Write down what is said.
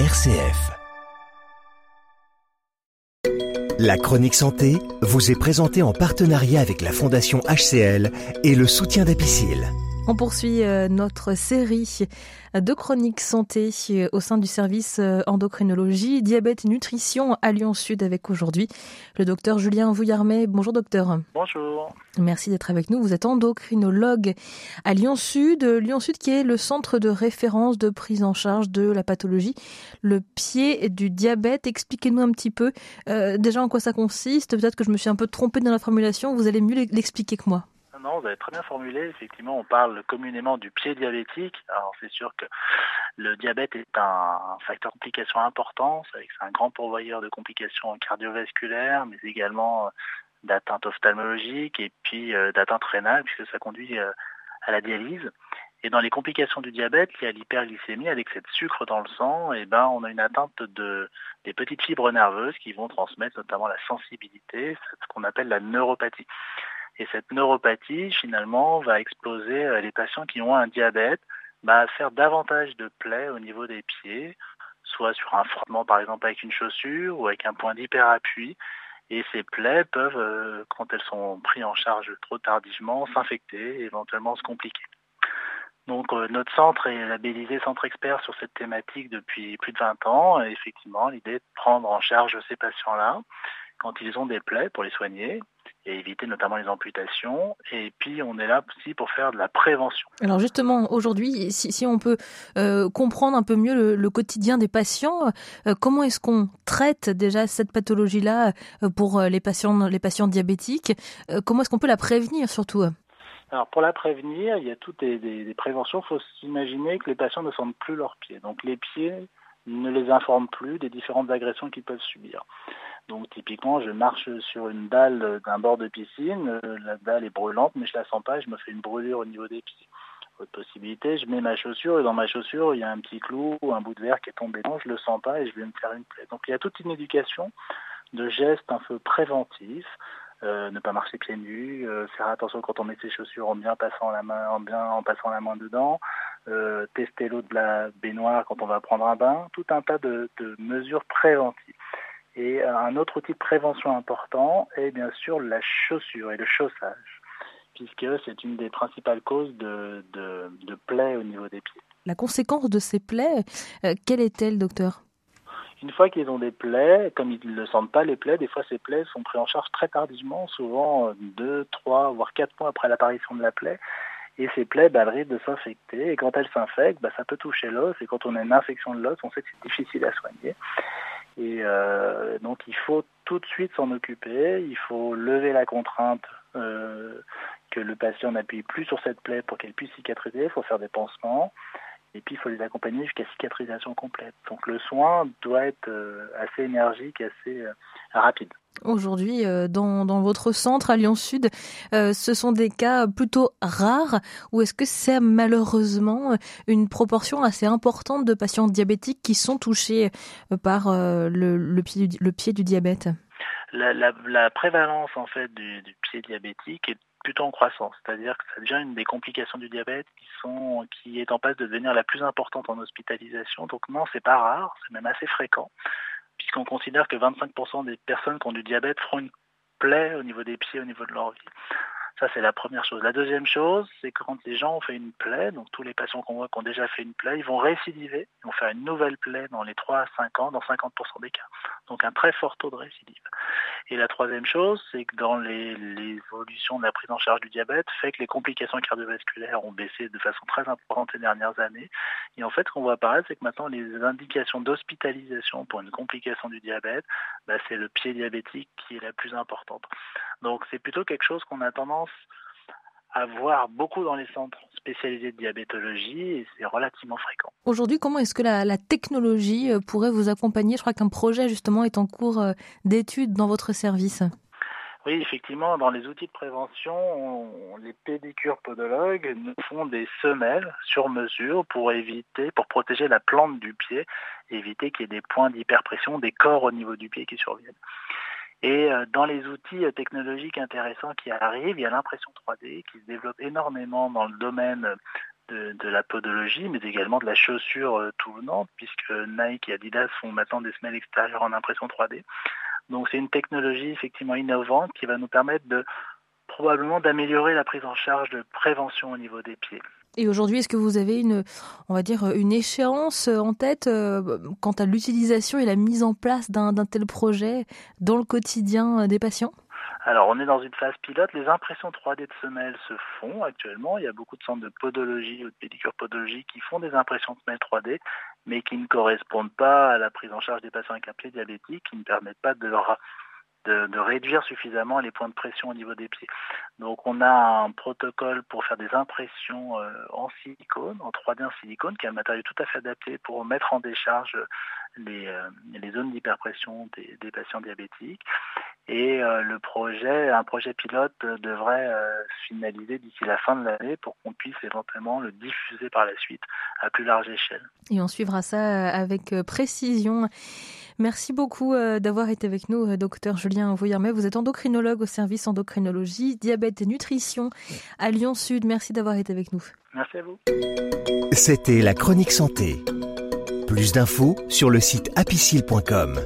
RCF. La chronique santé vous est présentée en partenariat avec la Fondation HCL et le soutien d'Apicile. On poursuit euh, notre série de chroniques santé euh, au sein du service euh, endocrinologie, diabète et nutrition à Lyon Sud avec aujourd'hui le docteur Julien Vouillarmet. Bonjour docteur. Bonjour. Merci d'être avec nous. Vous êtes endocrinologue à Lyon Sud. Lyon Sud qui est le centre de référence de prise en charge de la pathologie, le pied du diabète. Expliquez-nous un petit peu déjà en quoi ça consiste. Peut-être que je me suis un peu trompée dans la formulation. Vous allez mieux l'expliquer que moi non, vous avez très bien formulé. Effectivement, on parle communément du pied diabétique. Alors, c'est sûr que le diabète est un facteur de complication important. C'est un grand pourvoyeur de complications cardiovasculaires, mais également euh, d'atteintes ophtalmologiques et puis euh, d'atteintes rénales, puisque ça conduit euh, à la dialyse. Et dans les complications du diabète, y a l'hyperglycémie avec cette sucre dans le sang. Et ben, on a une atteinte de des petites fibres nerveuses qui vont transmettre notamment la sensibilité, ce qu'on appelle la neuropathie. Et cette neuropathie, finalement, va exploser euh, les patients qui ont un diabète, bah, faire davantage de plaies au niveau des pieds, soit sur un frottement par exemple avec une chaussure ou avec un point d'hyperappui. Et ces plaies peuvent, euh, quand elles sont prises en charge trop tardivement, s'infecter et éventuellement se compliquer. Donc euh, notre centre est labellisé Centre Expert sur cette thématique depuis plus de 20 ans. Effectivement, l'idée est de prendre en charge ces patients-là quand ils ont des plaies pour les soigner et éviter notamment les amputations. Et puis, on est là aussi pour faire de la prévention. Alors justement, aujourd'hui, si, on peut euh, comprendre un peu mieux le, quotidien des patients, euh, comment est-ce qu'on traite déjà cette pathologie-là euh, pour les patients, les patients diabétiques Comment est-ce qu'on peut la prévenir surtout alors pour la prévenir, il y a toutes des, des préventions. Il faut s'imaginer que les patients ne sentent plus leurs pieds. Donc les pieds ne les informent plus des différentes agressions qu'ils peuvent subir. Donc typiquement, je marche sur une dalle d'un bord de piscine, la dalle est brûlante, mais je la sens pas, je me fais une brûlure au niveau des pieds. Autre possibilité, je mets ma chaussure et dans ma chaussure, il y a un petit clou ou un bout de verre qui est tombé dedans, je le sens pas et je vais me faire une plaie. Donc il y a toute une éducation de gestes un peu préventifs, euh, ne pas marcher pieds nus, euh, faire attention quand on met ses chaussures en bien passant la main, en bien en passant la main dedans, tester l'eau de la baignoire quand on va prendre un bain, tout un tas de mesures préventives. Et euh, un autre outil de prévention important est bien sûr la chaussure et le chaussage, puisque c'est une des principales causes de, de, plaies au niveau des pieds. La conséquence de ces plaies, euh, quelle est-elle, docteur? Une fois qu'ils ont des plaies, comme ils ne le sentent pas les plaies, des fois ces plaies sont prises en charge très tardivement, souvent euh, deux, trois, voire quatre mois après l'apparition de la plaie. Et ces plaies, bah, elles risquent de s'infecter. Et quand elles s'infectent, bah, ça peut toucher l'os. Et quand on a une infection de l'os, on sait que c'est difficile à soigner. Et euh, donc il faut tout de suite s'en occuper, il faut lever la contrainte euh, que le patient n'appuie plus sur cette plaie pour qu'elle puisse cicatriser, il faut faire des pansements, et puis il faut les accompagner jusqu'à cicatrisation complète. Donc le soin doit être euh, assez énergique, assez euh, rapide. Aujourd'hui, euh, dans, dans, votre centre à Lyon Sud, ce sont des cas plutôt rares ou est-ce que c'est malheureusement une proportion assez importante de patients diabétiques qui sont touchés par le, le, pied, du, le pied du diabète? La, la, la, prévalence en fait du, du pied diabétique est plutôt en croissance, c'est-à-dire que ça devient une des complications du diabète qui est en passe de devenir la plus importante en hospitalisation. Donc non, c'est pas rare, c'est même assez fréquent, puisqu'on considère que 25% des personnes qui ont du diabète feront une plaie au niveau des pieds, au niveau de leur vie. Ça, c'est la première chose. La deuxième chose, c'est que quand les gens ont fait une plaie, donc tous les patients qu'on voit qui ont déjà fait une plaie, ils vont récidiver, ils vont faire une nouvelle plaie dans les 3 à 5 ans, dans 50% des cas. Donc un très fort taux de récidive. Et la troisième chose, c'est que dans l'évolution de la prise en charge du diabète, fait que les complications cardiovasculaires ont baissé de façon très importante ces dernières années. Et en fait, ce qu'on voit apparaître, c'est que maintenant, les indications d'hospitalisation pour une complication du diabète, bah, c'est le pied diabétique qui est la plus importante. Donc c'est plutôt quelque chose qu'on a tendance à voir beaucoup dans les centres spécialisés de diabétologie et c'est relativement fréquent. Aujourd'hui, comment est-ce que la, technologie euh, pourrait vous accompagner? Je crois qu'un projet justement est en cours euh, d'étude dans votre service. Oui, effectivement, dans les outils de prévention, les pédicures podologues nous font des semelles sur mesure pour éviter, pour protéger la plante du pied, éviter qu'il y ait des points d'hyperpression, des corps au niveau du pied qui surviennent. Et euh, dans les outils euh, technologiques intéressants qui arrivent, il y a l'impression 3D qui se développe énormément dans le domaine de, la podologie, mais également de la chaussure euh, tout venant, puisque Nike et Adidas font maintenant des semelles extérieures en impression 3D. Donc c'est une technologie effectivement innovante qui va nous permettre probablement d'améliorer la prise en charge de prévention au niveau des pieds. Et aujourd'hui, est-ce que vous avez une, on va dire, une échéance en tête euh, quant à l'utilisation et la mise en place d'un tel projet dans le quotidien des patients? Alors, on est dans une phase pilote. Les impressions 3D de semelles se font actuellement. Il y a beaucoup de centres de podologie ou de pédicure podologie qui font des impressions de semelles 3D, mais qui ne correspondent pas à la prise en charge des patients avec un pied diabétique, qui ne permettent pas de leur de, réduire suffisamment les points de pression au niveau des pieds. Donc on a un protocole pour faire des impressions euh, en silicone, en 3D en silicone, qui est un matériau tout à fait adapté pour mettre en décharge les, euh, zones d'hyperpression des, des, patients diabétiques. Et euh, le projet, un projet pilote devrait se finaliser d'ici la fin de l'année pour qu'on puisse éventuellement le diffuser par la suite à plus large échelle. Et on suivra ça avec précision. Merci beaucoup d'avoir été avec nous, docteur Julien Vouillermet. Vous êtes endocrinologue au service endocrinologie, diabète et nutrition à Lyon Sud. Merci d'avoir été avec nous. Merci à vous. C'était la chronique santé. Plus d'infos sur le site apicile.com.